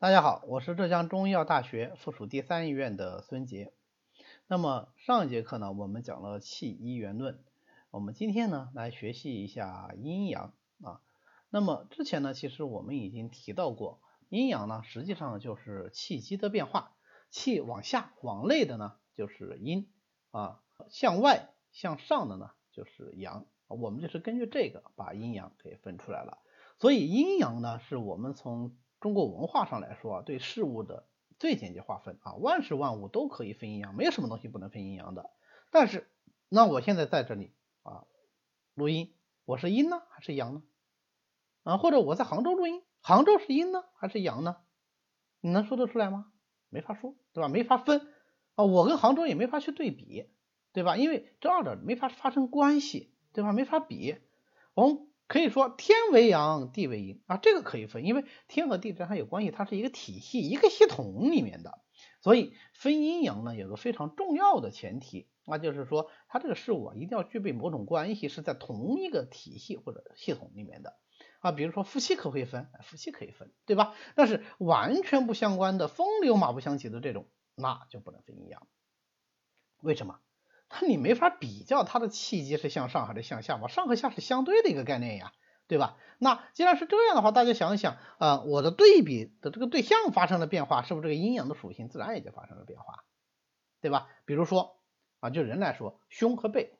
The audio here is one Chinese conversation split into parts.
大家好，我是浙江中医药大学附属第三医院的孙杰。那么上一节课呢，我们讲了气一元论，我们今天呢来学习一下阴阳啊。那么之前呢，其实我们已经提到过，阴阳呢实际上就是气机的变化，气往下往内的呢就是阴啊，向外向上的呢就是阳。我们就是根据这个把阴阳给分出来了。所以阴阳呢，是我们从中国文化上来说啊，对事物的最简洁划分啊，万事万物都可以分阴阳，没有什么东西不能分阴阳的。但是，那我现在在这里啊录音，我是阴呢还是阳呢？啊，或者我在杭州录音，杭州是阴呢还是阳呢？你能说得出来吗？没法说，对吧？没法分啊，我跟杭州也没法去对比，对吧？因为这二者没法发生关系，对吧？没法比，我们。可以说天为阳，地为阴啊，这个可以分，因为天和地之间它有关系，它是一个体系、一个系统里面的，所以分阴阳呢有个非常重要的前提，那就是说它这个事物啊一定要具备某种关系，是在同一个体系或者系统里面的啊，比如说夫妻可不可以分？夫妻可以分，对吧？但是完全不相关的风流马不相及的这种，那就不能分阴阳，为什么？那你没法比较它的气机是向上还是向下嘛？上和下是相对的一个概念呀，对吧？那既然是这样的话，大家想一想啊，我的对比的这个对象发生了变化，是不是这个阴阳的属性自然也就发生了变化，对吧？比如说啊，就人来说，胸和背，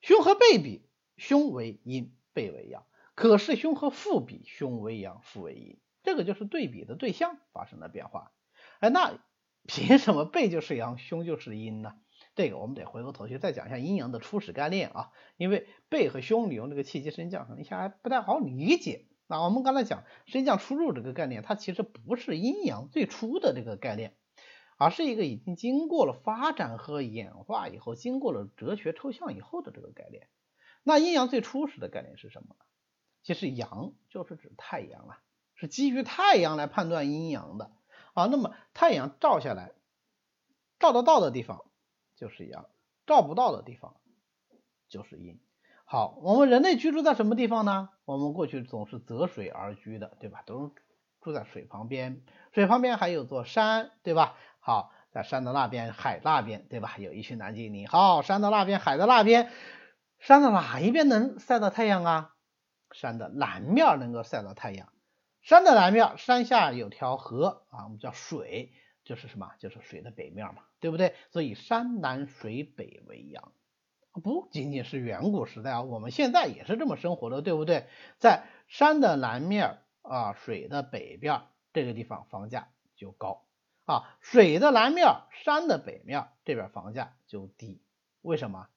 胸和背比，胸为阴，背为阳；可是胸和腹比，胸为阳，腹为阴，这个就是对比的对象发生了变化。哎，那 凭什么背就是阳，胸就是阴呢？这个我们得回过头去再讲一下阴阳的初始概念啊，因为背和胸你用这个气机升降，可能一下还不太好理解。那我们刚才讲升降出入这个概念，它其实不是阴阳最初的这个概念，而是一个已经经过了发展和演化以后，经过了哲学抽象以后的这个概念。那阴阳最初始的概念是什么？其实阳就是指太阳啊，是基于太阳来判断阴阳的啊。那么太阳照下来，照得到的地方。就是阳，照不到的地方就是阴。好，我们人类居住在什么地方呢？我们过去总是择水而居的，对吧？都住在水旁边，水旁边还有座山，对吧？好，在山的那边，海那边，对吧？有一群南京，你好，山的那边，海的那边，山的哪一边能晒到太阳啊？山的南面能够晒到太阳。山的南面，山下有条河啊，我们叫水。就是什么？就是水的北面嘛，对不对？所以山南水北为阳，不仅仅是远古时代啊，我们现在也是这么生活的，对不对？在山的南面啊，水的北边这个地方房价就高啊，水的南面，山的北面这边房价就低。为什么？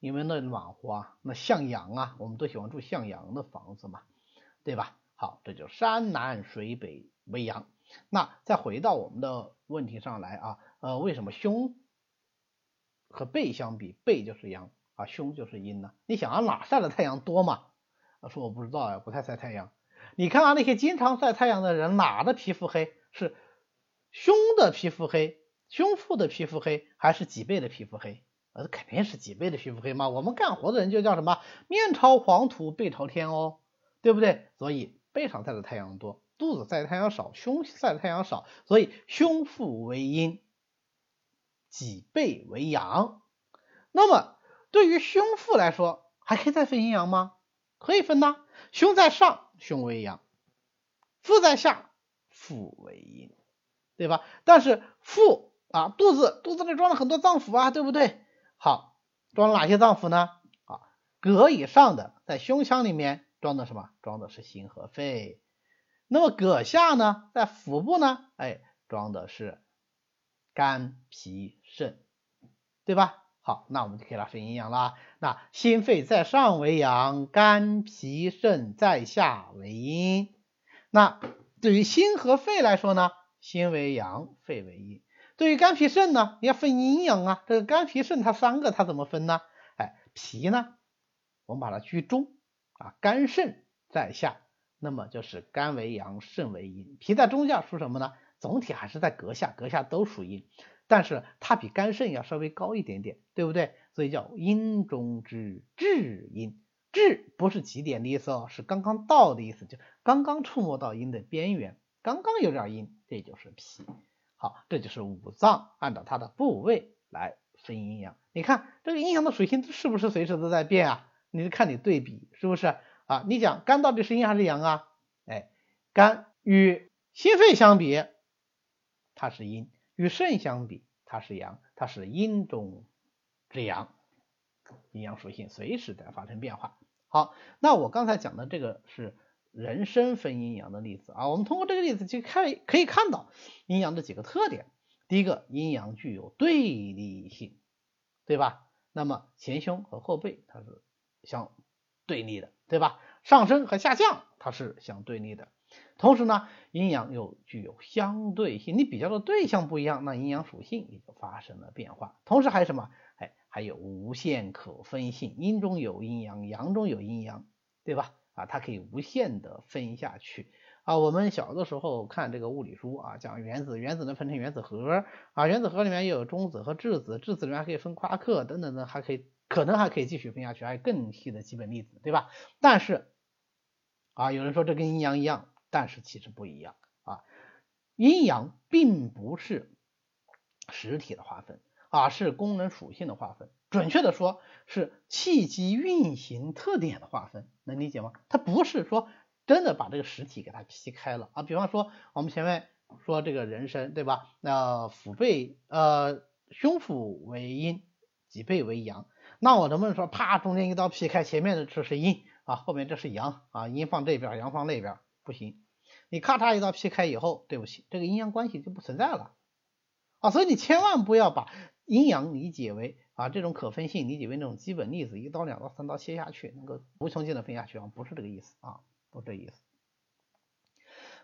因为那暖和啊，那向阳啊，我们都喜欢住向阳的房子嘛，对吧？好，这就山南水北为阳。那再回到我们的问题上来啊，呃，为什么胸和背相比，背就是阳啊，胸就是阴呢？你想啊，哪晒的太阳多嘛？说我不知道呀，不太晒太阳。你看啊，那些经常晒太阳的人，哪的皮肤黑？是胸的皮肤黑，胸腹的皮肤黑，还是脊背的皮肤黑？呃，肯定是脊背的皮肤黑嘛。我们干活的人就叫什么？面朝黄土背朝天哦，对不对？所以背上晒的太阳多。肚子晒太阳少，胸晒太阳少，所以胸腹为阴，脊背为阳。那么对于胸腹来说，还可以再分阴阳吗？可以分呐。胸在上，胸为阳；腹在下，腹为阴，对吧？但是腹啊，肚子肚子里装了很多脏腑啊，对不对？好，装了哪些脏腑呢？啊，膈以上的在胸腔里面装的什么？装的是心和肺。那么膈下呢，在腹部呢，哎，装的是肝脾肾，对吧？好，那我们就可以来分阴阳啦。那心肺在上为阳，肝脾肾在下为阴。那对于心和肺来说呢，心为阳，肺为阴。对于肝脾肾呢，你要分阴阳啊。这个肝脾肾它三个，它怎么分呢？哎，脾呢，我们把它居中啊，肝肾在下。那么就是肝为阳，肾为阴，脾在中下属什么呢？总体还是在膈下，膈下都属阴，但是它比肝肾要稍微高一点点，对不对？所以叫阴中之至阴，至不是极点的意思哦，是刚刚到的意思，就刚刚触摸到阴的边缘刚刚有点阴，这就是脾。好，这就是五脏按照它的部位来分阴阳。你看这个阴阳的属性是不是随时都在变啊？你看你对比是不是啊？你讲肝到底是阴还是阳啊？哎，肝与心肺相比，它是阴；与肾相比，它是阳。它是阴中之阳，阴阳属性随时在发生变化。好，那我刚才讲的这个是人参分阴阳的例子啊。我们通过这个例子去看可以看到阴阳的几个特点。第一个，阴阳具有对立性，对吧？那么前胸和后背它是相对立的，对吧？上升和下降它是相对立的。同时呢，阴阳又具有相对性，你比较的对象不一样，那阴阳属性也就发生了变化。同时还有什么？哎，还有无限可分性，阴中有阴阳，阳中有阴阳，对吧？啊，它可以无限的分下去啊。我们小的时候看这个物理书啊，讲原子，原子能分成原子核啊，原子核里面又有中子和质子，质子里面还可以分夸克等等的，还可以可能还可以继续分下去，还有更细的基本粒子，对吧？但是啊，有人说这跟阴阳一样。但是其实不一样啊，阴阳并不是实体的划分啊，是功能属性的划分。准确的说，是气机运行特点的划分，能理解吗？它不是说真的把这个实体给它劈开了啊。比方说，我们前面说这个人参，对吧？那腹背呃胸腹为阴，脊背为阳，那我能不能说啪中间一刀劈开，前面的这是阴啊，后面这是阳啊，阴放这边，阳放那边？不行，你咔嚓一刀劈开以后，对不起，这个阴阳关系就不存在了啊！所以你千万不要把阴阳理解为啊这种可分性理解为那种基本粒子，一刀两刀三刀切下去，能够无穷尽的分下去啊，不是这个意思啊，不是这意思。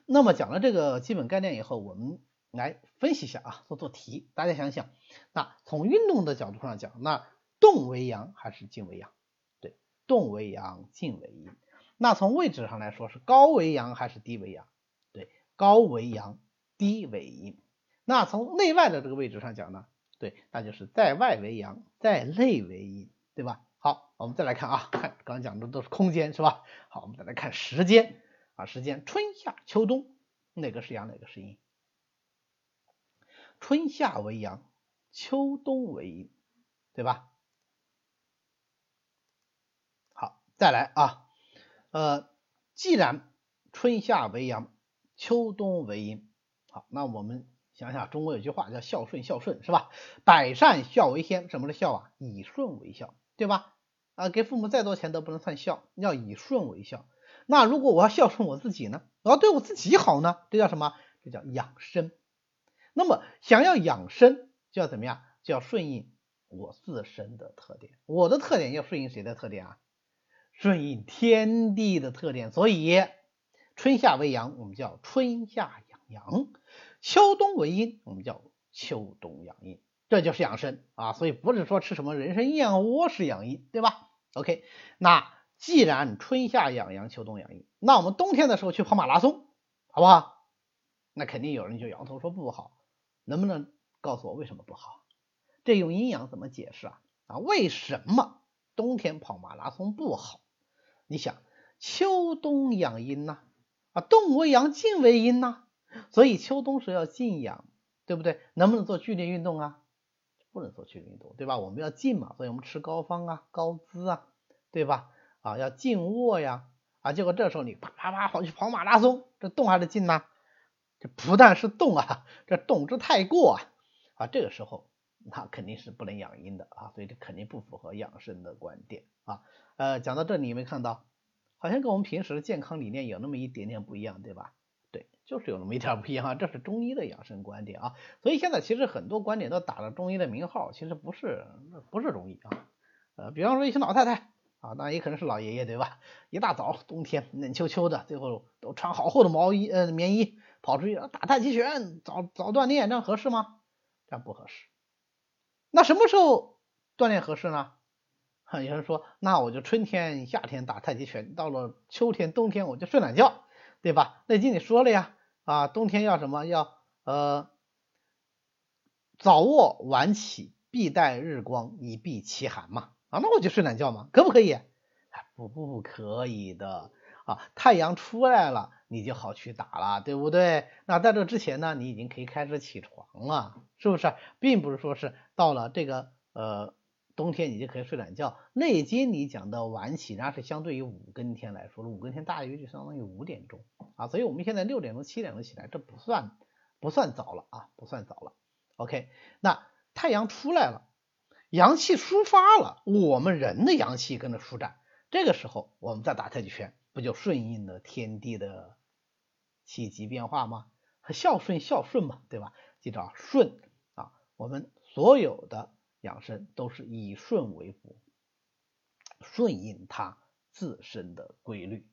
那么讲了这个基本概念以后，我们来分析一下啊，做做题，大家想想，那从运动的角度上讲，那动为阳还是静为阳？对，动为阳，静为阴。那从位置上来说，是高为阳还是低为阳？对，高为阳，低为阴。那从内外的这个位置上讲呢？对，那就是在外为阳，在内为阴，对吧？好，我们再来看啊，看刚讲的都是空间，是吧？好，我们再来看时间啊，时间春夏秋冬，哪个是阳，哪个是阴？春夏为阳，秋冬为阴，对吧？好，再来啊。呃，既然春夏为阳，秋冬为阴，好，那我们想想，中国有句话叫孝顺孝顺，是吧？百善孝为先，什么是孝啊？以顺为孝，对吧？啊，给父母再多钱都不能算孝，要以顺为孝。那如果我要孝顺我自己呢？我要对我自己好呢？这叫什么？这叫养生。那么想要养生，就要怎么样？就要顺应我自身的特点。我的特点要顺应谁的特点啊？顺应天地的特点，所以春夏为阳，我们叫春夏养阳；秋冬为阴，我们叫秋冬养阴。这就是养生啊！所以不是说吃什么人参燕窝是养阴，对吧？OK，那既然春夏养阳，秋冬养阴，那我们冬天的时候去跑马拉松，好不好？那肯定有人就摇头说不好，能不能告诉我为什么不好？这用阴阳怎么解释啊？啊，为什么冬天跑马拉松不好？你想秋冬养阴呐，啊动为阳，静为阴呐，所以秋冬时要静养，对不对？能不能做剧烈运动啊？不能做剧烈运动，对吧？我们要静嘛，所以我们吃膏方啊、膏滋啊，对吧？啊，要静卧呀，啊，结果这时候你啪啪啪跑去跑马拉松，这动还是静呢？这不但是动啊，这动之太过啊，啊，这个时候那肯定是不能养阴的啊，所以这肯定不符合养生的观点啊。呃，讲到这里有没有看到，好像跟我们平时的健康理念有那么一点点不一样，对吧？对，就是有那么一点不一样，这是中医的养生观点啊。所以现在其实很多观点都打着中医的名号，其实不是，不是中医啊。呃，比方说一些老太太啊，当然也可能是老爷爷，对吧？一大早冬天冷秋秋的，最后都穿好厚的毛衣呃棉衣跑出去打太极拳，早早锻炼，这样合适吗？这样不合适。那什么时候锻炼合适呢？有人说，那我就春天、夏天打太极拳，到了秋天、冬天我就睡懒觉，对吧？那经里说了呀，啊，冬天要什么？要呃早卧晚起，必待日光，以避其寒嘛。啊，那我就睡懒觉嘛，可不可以？不不可以的啊！太阳出来了，你就好去打了，对不对？那在这之前呢，你已经可以开始起床了，是不是？并不是说是到了这个呃冬天你就可以睡懒觉。内经里讲的晚起，那是相对于五更天来说，五更天大约就相当于五点钟啊，所以我们现在六点钟、七点钟起来，这不算不算早了啊，不算早了。OK，那太阳出来了。阳气抒发了，我们人的阳气跟着舒展，这个时候我们再打太极拳，不就顺应了天地的气机变化吗？孝顺孝顺嘛，对吧？记着啊，顺啊，我们所有的养生都是以顺为辅，顺应它自身的规律，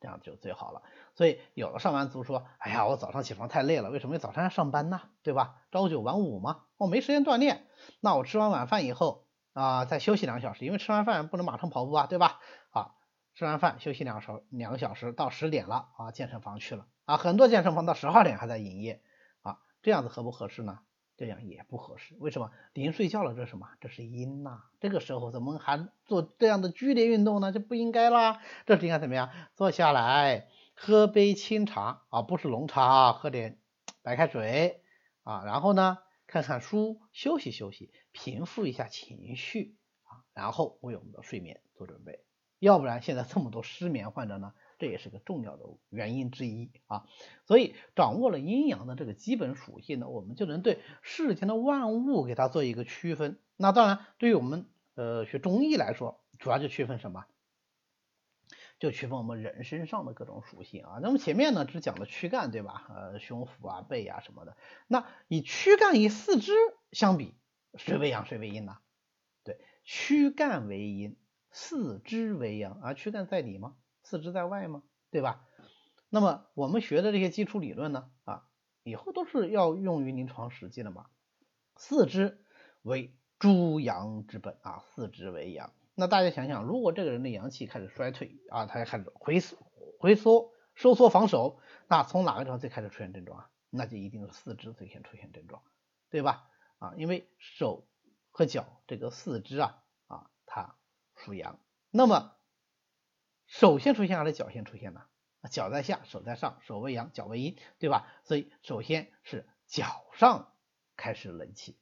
这样就最好了。所以有的上班族说，哎呀，我早上起床太累了，为什么早上要上班呢？对吧？朝九晚五嘛，我没时间锻炼。那我吃完晚饭以后啊，再休息两个小时，因为吃完饭不能马上跑步啊，对吧？啊，吃完饭休息两小两个小时，到十点了啊，健身房去了啊，很多健身房到十二点还在营业啊，这样子合不合适呢？这样也不合适，为什么？临睡觉了，这是什么？这是阴呐，这个时候怎么还做这样的剧烈运动呢？就不应该啦，这是应该怎么样？坐下来喝杯清茶啊，不是浓茶啊，喝点白开水啊，然后呢？看看书，休息休息，平复一下情绪啊，然后为我们的睡眠做准备。要不然现在这么多失眠患者呢，这也是个重要的原因之一啊。所以掌握了阴阳的这个基本属性呢，我们就能对世间的万物给它做一个区分。那当然，对于我们呃学中医来说，主要就区分什么？就区分我们人身上的各种属性啊，那么前面呢只讲了躯干，对吧？呃，胸腹啊、背啊什么的。那以躯干与四肢相比，谁为阳谁为阴呢？对，躯干为阴，四肢为阳啊。躯干在里吗？四肢在外吗？对吧？那么我们学的这些基础理论呢，啊，以后都是要用于临床实际的嘛。四肢为诸阳之本啊，四肢为阳。那大家想想，如果这个人的阳气开始衰退啊，他开始回缩、回缩、收缩、防守，那从哪个地方最开始出现症状啊？那就一定是四肢最先出现症状，对吧？啊，因为手和脚这个四肢啊啊，它属阳，那么手先出现还是脚先出现呢？脚在下，手在上，手为阳，脚为阴，对吧？所以首先是脚上开始冷气。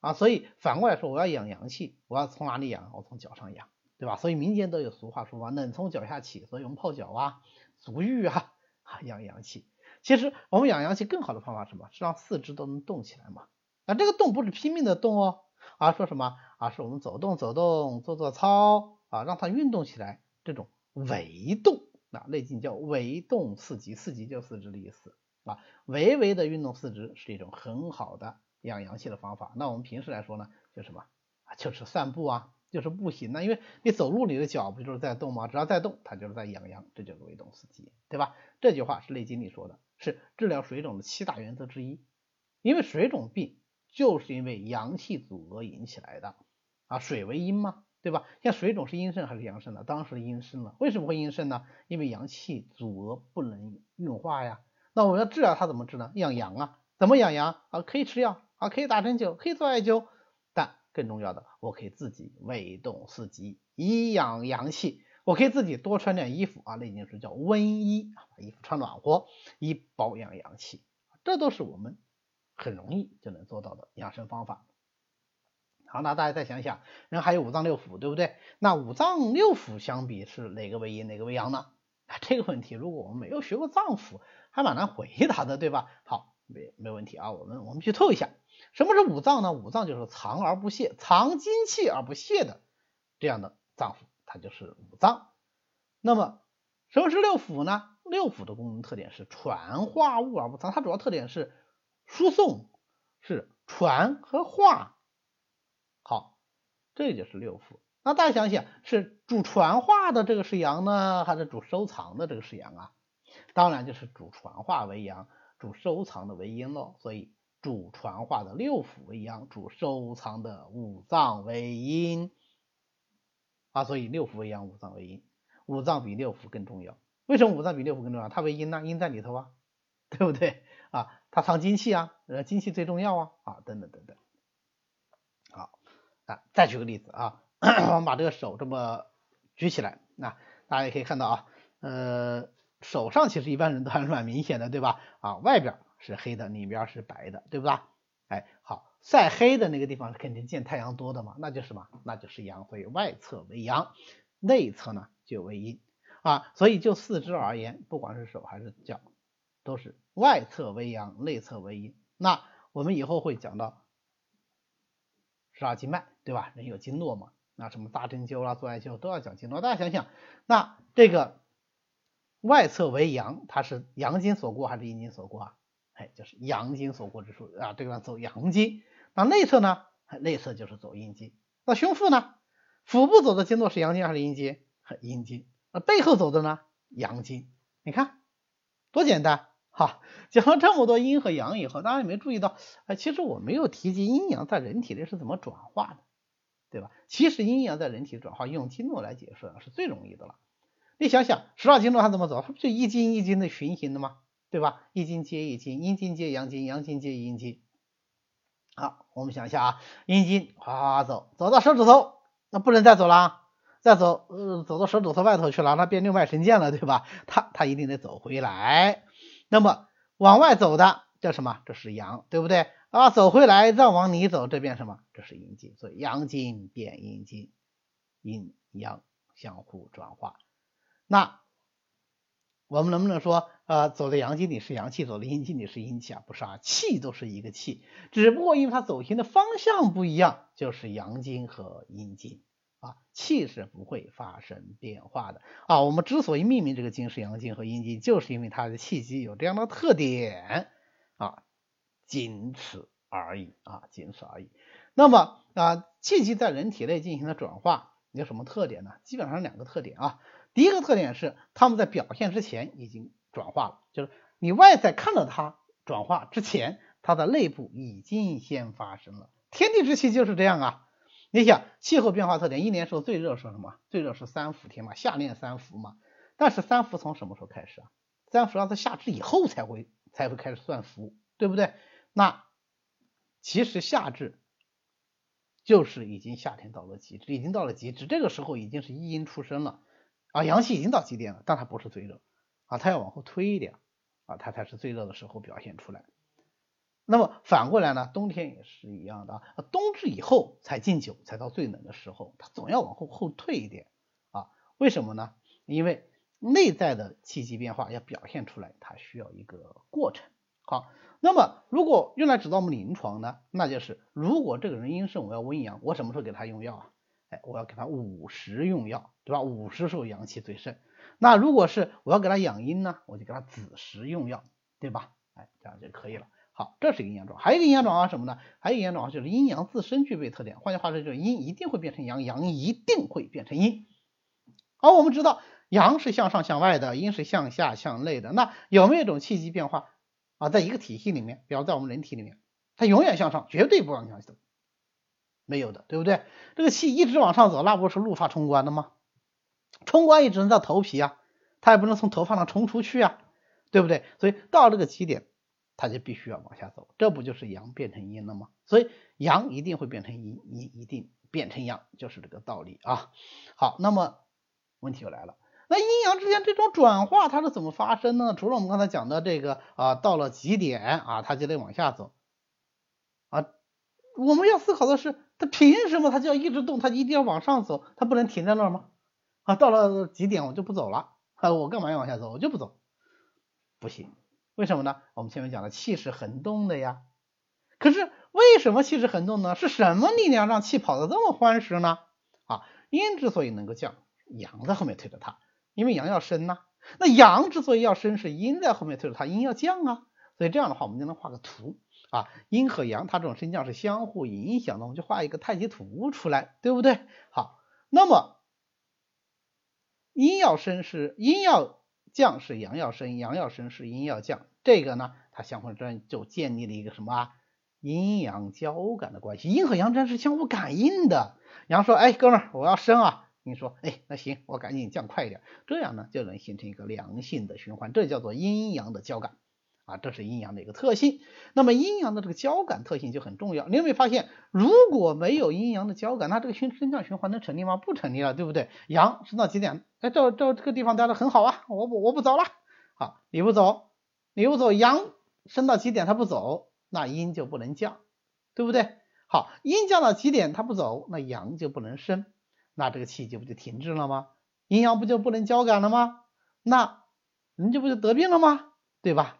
啊，所以反过来说，我要养阳气，我要从哪里养？我从脚上养，对吧？所以民间都有俗话说嘛，冷从脚下起，所以我们泡脚啊，足浴啊，养阳气。其实我们养阳气更好的方法是什么？是让四肢都能动起来嘛。啊，这个动不是拼命的动哦，而说什么？啊，是我们走动走动，做做操啊，让它运动起来，这种微动啊，内经叫微动四极，四极就四肢的意思啊，微微的运动四肢是一种很好的。养阳气的方法，那我们平时来说呢，就什么啊，就是散步啊，就是步行呢，因为你走路，你的脚不就是在动吗？只要在动，它就是在养阳，这就是微动四极，对吧？这句话是《内经》里说的，是治疗水肿的七大原则之一。因为水肿病就是因为阳气阻遏引起来的啊，水为阴嘛，对吧？像水肿是阴盛还是阳盛呢？当时阴盛了。为什么会阴盛呢？因为阳气阻遏不能运化呀。那我们要治疗它怎么治呢？养阳啊，怎么养阳啊？可以吃药。啊，可以打针灸，可以做艾灸，但更重要的，我可以自己胃动四极，以养阳气。我可以自己多穿点衣服啊，那就是叫温衣啊，把衣服穿暖和，以保养阳气。这都是我们很容易就能做到的养生方法。好，那大家再想想，人还有五脏六腑，对不对？那五脏六腑相比是哪个为阴，哪个为阳呢？这个问题，如果我们没有学过脏腑，还蛮难回答的，对吧？好，没没问题啊，我们我们去透一下。什么是五脏呢？五脏就是藏而不泄，藏精气而不泄的这样的脏腑，它就是五脏。那么什么是六腑呢？六腑的功能特点是传化物而不藏，它主要特点是输送，是传和化。这就是六腑。那大家想想，是主传化的这个是阳呢，还是主收藏的这个是阳啊？当然就是主传化为阳，主收藏的为阴喽。所以。主传化的六腑为阳，主收藏的五脏为阴啊，所以六腑为阳，五脏为阴，五脏比六腑更重要。为什么五脏比六腑更重要？它为阴呢？阴在里头啊，对不对啊？它藏精气啊，呃，精气最重要啊啊，等等等等。啊，再举个例子啊，我们把这个手这么举起来，那大家也可以看到啊，呃，手上其实一般人都还是蛮明显的，对吧？啊，外边是黑的，里边是白的，对不对？哎，好，晒黑的那个地方肯定见太阳多的嘛，那就是什么？那就是阳，所以外侧为阳，内侧呢就为阴啊。所以就四肢而言，不管是手还是脚，都是外侧为阳，内侧为阴。那我们以后会讲到十二经脉，对吧？人有经络嘛，那什么大针灸啦、做艾灸都要讲经络。大家想想，那这个。外侧为阳，它是阳经所过还是阴经所过啊？哎，就是阳经所过之处啊，这个走阳经。那内侧呢？内侧就是走阴经。那胸腹呢？腹部走的经络是阳经还是阴经？阴经。那背后走的呢？阳经。你看多简单哈！讲了这么多阴和阳以后，大家有没有注意到？哎，其实我没有提及阴阳在人体里是怎么转化的，对吧？其实阴阳在人体转化，用经络来解释是最容易的了。你想想十二经络它怎么走？它不就一经一经的循行的吗？对吧？一经接一经，阴经接阳经，阳经接阴经。好，我们想一下啊，阴经哗哗走，走到手指头，那不能再走了，再走呃走到手指头外头去了，那变六脉神剑了，对吧？它它一定得走回来。那么往外走的叫什么？这是阳，对不对？啊，走回来再往里走，这边什么？这是阴经。所以阳经变阴经，阴阳相互转化。那我们能不能说，呃，走的阳经里是阳气，走的阴经里是阴气啊？不是啊，气都是一个气，只不过因为它走行的方向不一样，就是阳经和阴经啊，气是不会发生变化的啊。我们之所以命名这个金是阳经和阴经，就是因为它的气机有这样的特点啊，仅此而已啊，仅此而已。那么啊，气机在人体内进行的转化有什么特点呢？基本上两个特点啊。第一个特点是，它们在表现之前已经转化了，就是你外在看到它转化之前，它的内部已经先发生了。天地之气就是这样啊。你想，气候变化特点，一年时候最热是什么？最热是三伏天嘛，夏练三伏嘛。但是三伏从什么时候开始啊？三伏要在夏至以后才会才会开始算伏，对不对？那其实夏至就是已经夏天到了极致，已经到了极致，这个时候已经是一阴出生了。啊，阳气已经到极点了，但它不是最热啊，它要往后推一点啊，它才是最热的时候表现出来。那么反过来呢，冬天也是一样的啊，冬至以后才进酒，才到最冷的时候，它总要往后后退一点啊。为什么呢？因为内在的气机变化要表现出来，它需要一个过程。好，那么如果用来指导我们临床呢，那就是如果这个人阴盛，我要温阳，我什么时候给他用药啊？哎，我要给他午时用药，对吧？午时时候阳气最盛。那如果是我要给他养阴呢，我就给他子时用药，对吧？哎，这样就可以了。好，这是一个阴阳状。还有一个阴阳状啊什么呢？还有一个阴阳状啊就是阴阳自身具备特点。换句话说，就是阴一定会变成阳，阳一定会变成阴。而我们知道，阳是向上向外的，阴是向下向内的。那有没有一种气机变化啊？在一个体系里面，比方在我们人体里面，它永远向上，绝对不往下走。没有的，对不对？这个气一直往上走，那不是怒发冲冠的吗？冲冠也只能到头皮啊，它也不能从头发上冲出去啊，对不对？所以到这个极点，它就必须要往下走，这不就是阳变成阴了吗？所以阳一定会变成阴，阴一定变成阳，就是这个道理啊。好，那么问题就来了，那阴阳之间这种转化它是怎么发生呢？除了我们刚才讲的这个啊，到了极点啊，它就得往下走啊，我们要思考的是。它凭什么它就要一直动？它一定要往上走，它不能停在那儿吗？啊，到了极点我就不走了，啊，我干嘛要往下走？我就不走，不行，为什么呢？我们前面讲的气是恒动的呀。可是为什么气是恒动呢？是什么力量让气跑得这么欢实呢？啊，阴之所以能够降，阳在后面推着它，因为阳要升呐。那阳之所以要升，是阴在后面推着它，阴要降啊。所以这样的话，我们就能画个图。啊，阴和阳它这种升降是相互影响的，我们就画一个太极图出来，对不对？好，那么阴要升是阴要降是阳要升，阳要升是阴要降，这个呢，它相互之间就建立了一个什么啊？阴阳交感的关系，阴和阳之间是相互感应的。阳说，哎，哥们儿，我要升啊，你说，哎，那行，我赶紧降快一点，这样呢就能形成一个良性的循环，这叫做阴阳的交感。啊，这是阴阳的一个特性。那么阴阳的这个交感特性就很重要。你有没有发现，如果没有阴阳的交感，那这个循升降循环能成立吗？不成立了，对不对？阳升到极点，哎，这这这个地方待的很好啊，我不我不走了好，你不走，你不走，阳升到极点它不走，那阴就不能降，对不对？好，阴降到极点它不走，那阳就不能升，那这个气就不就停滞了吗？阴阳不就不能交感了吗？那人就不就得病了吗？对吧？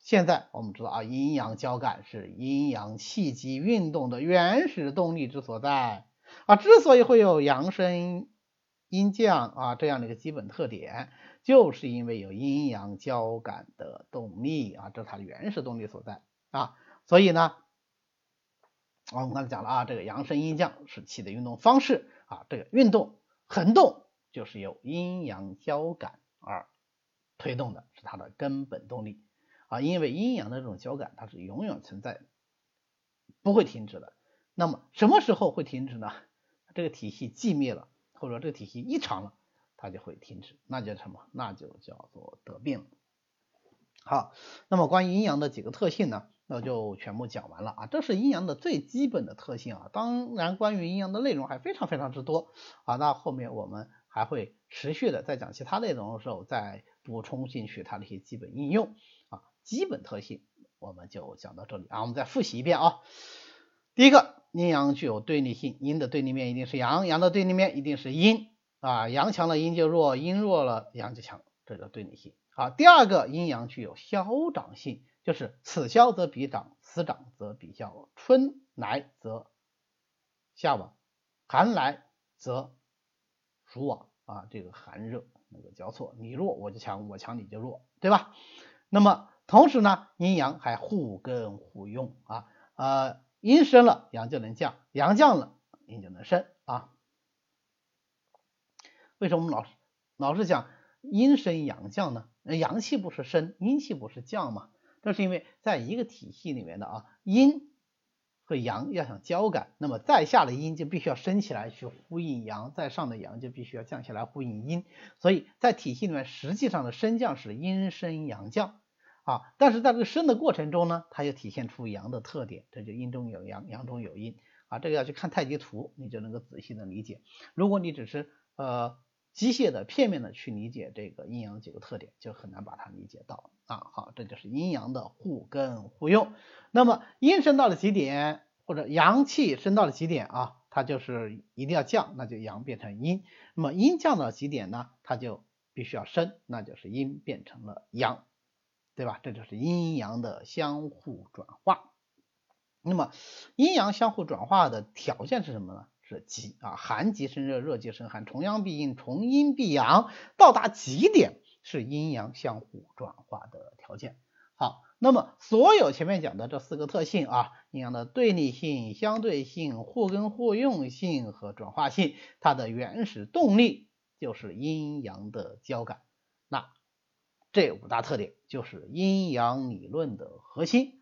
现在我们知道啊，阴阳交感是阴阳气机运动的原始动力之所在啊。之所以会有阳升阴降啊这样的一个基本特点，就是因为有阴阳交感的动力啊，这是它的原始动力所在啊。所以呢，我们刚才讲了啊，这个阳升阴降是气的运动方式啊，这个运动恒动就是由阴阳交感而推动的，是它的根本动力。啊，因为阴阳的这种交感，它是永远存在的，不会停止的。那么什么时候会停止呢？这个体系寂灭了，或者说这个体系异常了，它就会停止，那叫什么？那就叫做得病。好，那么关于阴阳的几个特性呢，那就全部讲完了啊。这是阴阳的最基本的特性啊。当然，关于阴阳的内容还非常非常之多啊。那后面我们还会持续的在讲其他内容的时候，再补充进去它的一些基本应用。基本特性我们就讲到这里啊，我们再复习一遍啊。第一个，阴阳具有对立性，阴的对立面一定是阳，阳的对立面一定是阴啊。阳强了阴就弱，阴弱了阳就强，这叫对立性。啊，第二个，阴阳具有消长性，就是此消则彼长，此长则彼消，春来则夏往，寒来则暑往啊。这个寒热那个交错，你弱我就强，我强你就弱，对吧？那么同时呢，阴阳还互根互用啊，呃，阴升了，阳就能降；阳降了，阴就能升啊。为什么我们老是老是讲阴升阳降呢？阳气不是升，阴气不是降吗？这是因为在一个体系里面的啊，阴和阳要想交感，那么在下的阴就必须要升起来去呼应阳，在上的阳就必须要降下来呼应阴，所以在体系里面实际上的升降是阴升阳降。啊，但是在这个升的过程中呢，它又体现出阳的特点，这就阴中有阳，阳中有阴啊。这个要去看太极图，你就能够仔细的理解。如果你只是呃机械的、片面的去理解这个阴阳几个特点，就很难把它理解到啊。好，这就是阴阳的互根互用。那么阴升到了极点，或者阳气升到了极点啊，它就是一定要降，那就阳变成阴。那么阴降到极点呢，它就必须要升，那就是阴变成了阳。对吧？这就是阴阳的相互转化。那么阴阳相互转化的条件是什么呢？是极啊，寒极生热，热极生寒，重阳必阴，重阴必阳，到达极点是阴阳相互转化的条件。好，那么所有前面讲的这四个特性啊，阴阳的对立性、相对性、互根互用性和转化性，它的原始动力就是阴阳的交感。那这五大特点就是阴阳理论的核心。